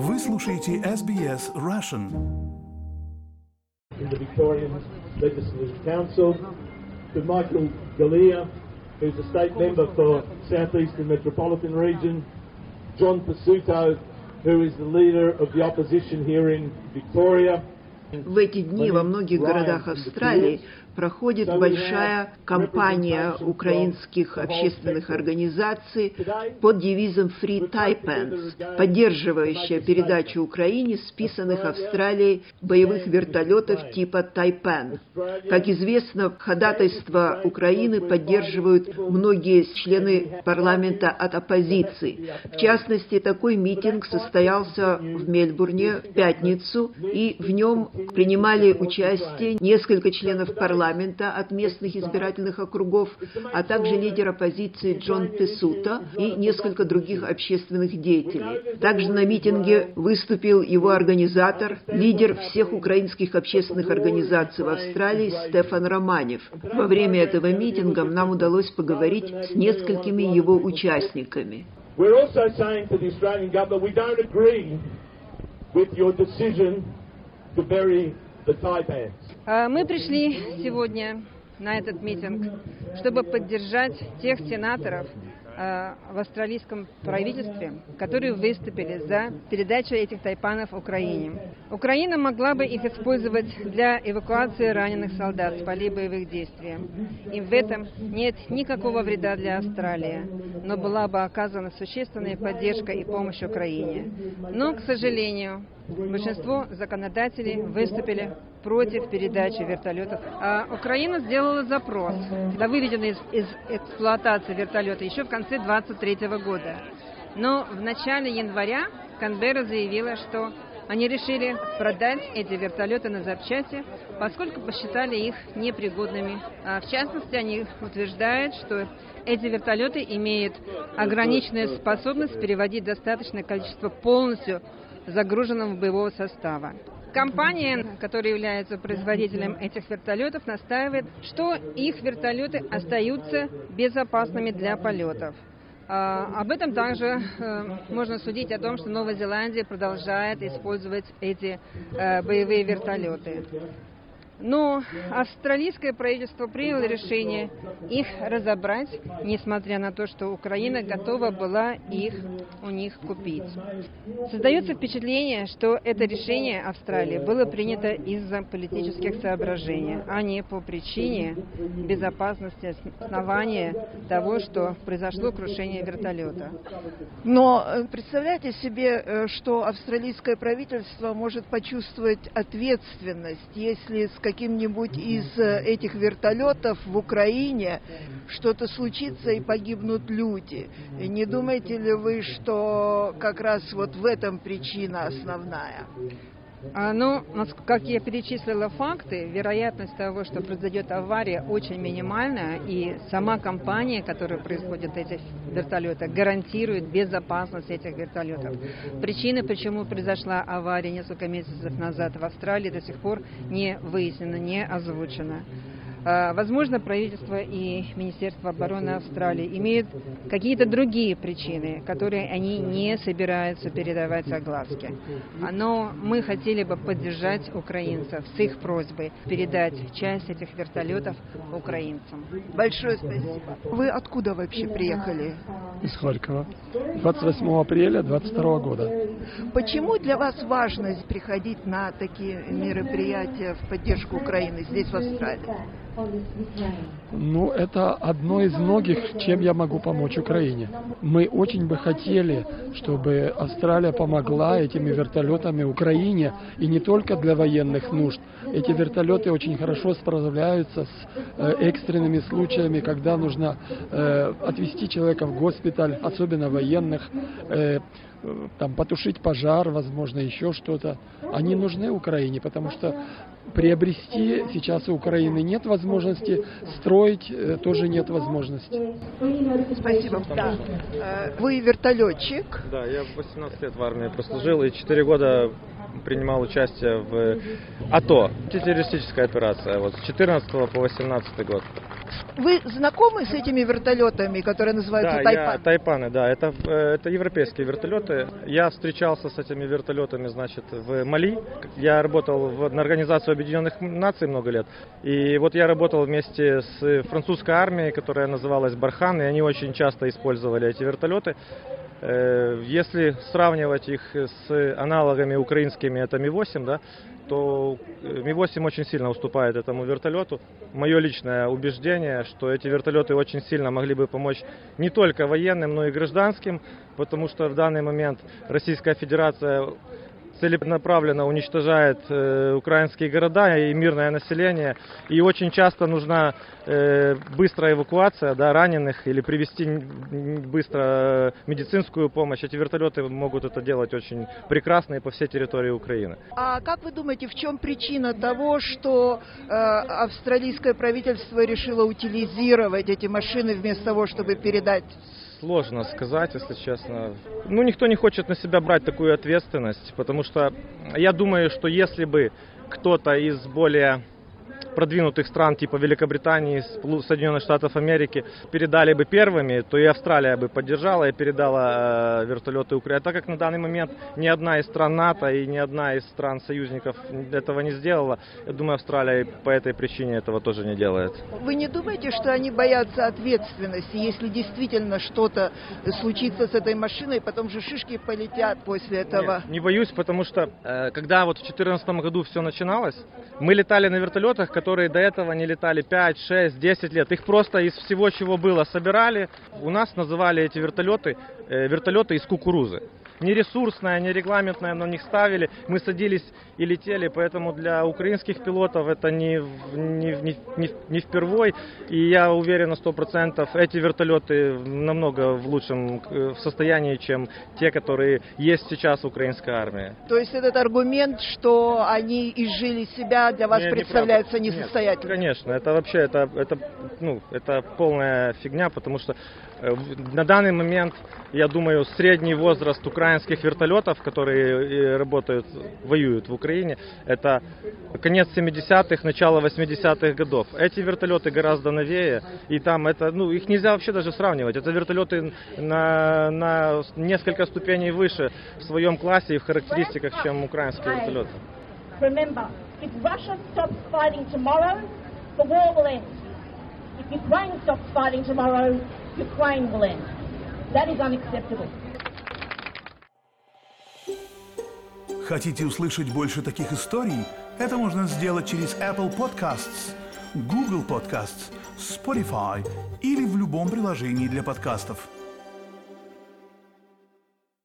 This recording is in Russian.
Вы слушаете SBS Russian. in the Victorian Legislative Council, to Michael Galea, who's a state member for Southeastern Metropolitan Region, John Pasuto, who is the leader of the opposition here in Victoria. В эти дни во многих городах Австралии проходит большая кампания украинских общественных организаций под девизом Free Taipans, поддерживающая передачу Украине списанных Австралией боевых вертолетов типа Тайпен. Как известно, ходатайство Украины поддерживают многие члены парламента от оппозиции. В частности, такой митинг состоялся в Мельбурне в пятницу, и в нем принимали участие несколько членов парламента, от местных избирательных округов, а также лидер оппозиции Джон Песута и несколько других общественных деятелей. Также на митинге выступил его организатор, лидер всех украинских общественных организаций в Австралии Стефан Романев. Во время этого митинга нам удалось поговорить с несколькими его участниками. We're also saying to the Australian government we don't agree with your decision to bury the Taipans. А, Мы пришли сегодня на этот митинг, чтобы поддержать тех сенаторов а, в австралийском правительстве, которые выступили за передачу этих тайпанов Украине. Украина могла бы их использовать для эвакуации раненых солдат с полей боевых действий. И в этом нет никакого вреда для Австралии, но была бы оказана существенная поддержка и помощь Украине. Но, к сожалению, большинство законодателей выступили против передачи вертолетов. А Украина сделала запрос на выведенные из, из эксплуатации вертолета еще в конце 23 года. Но в начале января Канберра заявила, что они решили продать эти вертолеты на запчасти, поскольку посчитали их непригодными. А в частности, они утверждают, что эти вертолеты имеют ограниченную способность переводить достаточное количество полностью загруженного боевого состава. Компания, которая является производителем этих вертолетов, настаивает, что их вертолеты остаются безопасными для полетов. А, об этом также э, можно судить о том, что Новая Зеландия продолжает использовать эти э, боевые вертолеты. Но австралийское правительство приняло решение их разобрать, несмотря на то, что Украина готова была их у них купить. Создается впечатление, что это решение Австралии было принято из-за политических соображений, а не по причине безопасности основания того, что произошло крушение вертолета. Но э, представляете себе, э, что австралийское правительство может почувствовать ответственность, если с каким-нибудь из э, этих вертолетов в Украине что-то случится и погибнут люди. Не думаете ли вы, что как раз вот в этом причина основная? А, ну, как я перечислила факты, вероятность того, что произойдет авария, очень минимальная, и сама компания, которая производит эти вертолеты, гарантирует безопасность этих вертолетов. Причина, почему произошла авария несколько месяцев назад в Австралии, до сих пор не выяснена, не озвучена. А, Возможно, правительство и Министерство обороны Австралии имеют какие-то другие причины, которые они не собираются передавать огласке. А, Но мы хотели бы поддержать украинцев с их просьбой передать часть этих вертолетов украинцам. Большое спасибо. Вы откуда вообще приехали? из Харькова. 28 апреля 22 года. Почему для вас важно приходить на такие мероприятия в поддержку Украины здесь, в Австралии? for this decline. Ну, это одно из многих, чем я могу помочь Украине. Мы очень бы хотели, чтобы Австралия помогла этими вертолетами Украине, и не только для военных нужд. Эти вертолеты очень хорошо справляются с э, экстренными случаями, когда нужно э, отвезти человека в госпиталь, особенно военных, э, там потушить пожар, возможно, еще что-то. Они нужны Украине, потому что приобрести сейчас у Украины нет возможности, строить э, тоже нет возможности. Спасибо. Да. Э, Вы вертолетчик. Да, я 18 лет в армии прослужил и 4 года принимал участие в АТО, террористическая операция, вот с 14 по 18 год. Вы знакомы с этими вертолетами, которые называются да, Тайпан? Я, тайпаны, да, это, э, это европейские вертолеты. Я встречался с этими вертолетами, значит, в Мали. Я работал в, на Организацию Объединенных Наций много лет. И вот я работал вместе с французской армией, которая называлась Бархан, и они очень часто использовали эти вертолеты. Э, если сравнивать их с аналогами украинскими, это Ми-8, да, то э, Ми-8 очень сильно уступает этому вертолету. Мое личное убеждение, что эти вертолеты очень сильно могли бы помочь не только военным, но и гражданским, потому что в данный момент Российская Федерация целенаправленно уничтожает э, украинские города и мирное население. И очень часто нужна э, быстрая эвакуация да, раненых или привести быстро медицинскую помощь. Эти вертолеты могут это делать очень прекрасно и по всей территории Украины. А как вы думаете, в чем причина того, что э, австралийское правительство решило утилизировать эти машины вместо того, чтобы передать Сложно сказать, если честно. Ну, никто не хочет на себя брать такую ответственность, потому что я думаю, что если бы кто-то из более продвинутых стран типа Великобритании, Соединенных Штатов Америки передали бы первыми, то и Австралия бы поддержала и передала э, вертолеты Украине. А так как на данный момент ни одна из стран НАТО и ни одна из стран союзников этого не сделала, я думаю, Австралия по этой причине этого тоже не делает. Вы не думаете, что они боятся ответственности, если действительно что-то случится с этой машиной, потом же шишки полетят после этого? Нет, не боюсь, потому что э, когда вот в 2014 году все начиналось, мы летали на вертолетах, которые которые до этого не летали 5, 6, 10 лет. Их просто из всего, чего было, собирали. У нас называли эти вертолеты э, вертолеты из кукурузы не ресурсная, не регламентная, но них ставили. Мы садились и летели, поэтому для украинских пилотов это не, не, не, не, не впервой. И я уверен на 100%, эти вертолеты намного в лучшем э, состоянии, чем те, которые есть сейчас в украинской армии. То есть этот аргумент, что они изжили себя, для вас Нет, представляется несостоятельным? Нет, конечно, это вообще это, это, ну, это полная фигня, потому что на данный момент, я думаю, средний возраст украинских вертолетов, которые работают, воюют в Украине, это конец 70-х, начало 80-х годов. Эти вертолеты гораздо новее, и там это, ну, их нельзя вообще даже сравнивать. Это вертолеты на, на несколько ступеней выше в своем классе и в характеристиках, чем украинские вертолеты. Remember, if Russia stops fighting tomorrow, the war will end. If Ukraine stops fighting tomorrow, Ukraine will end. That is unacceptable. Хотите услышать больше таких историй? Это можно сделать через Apple Podcasts, Google Podcasts, Spotify или в любом приложении для подкастов.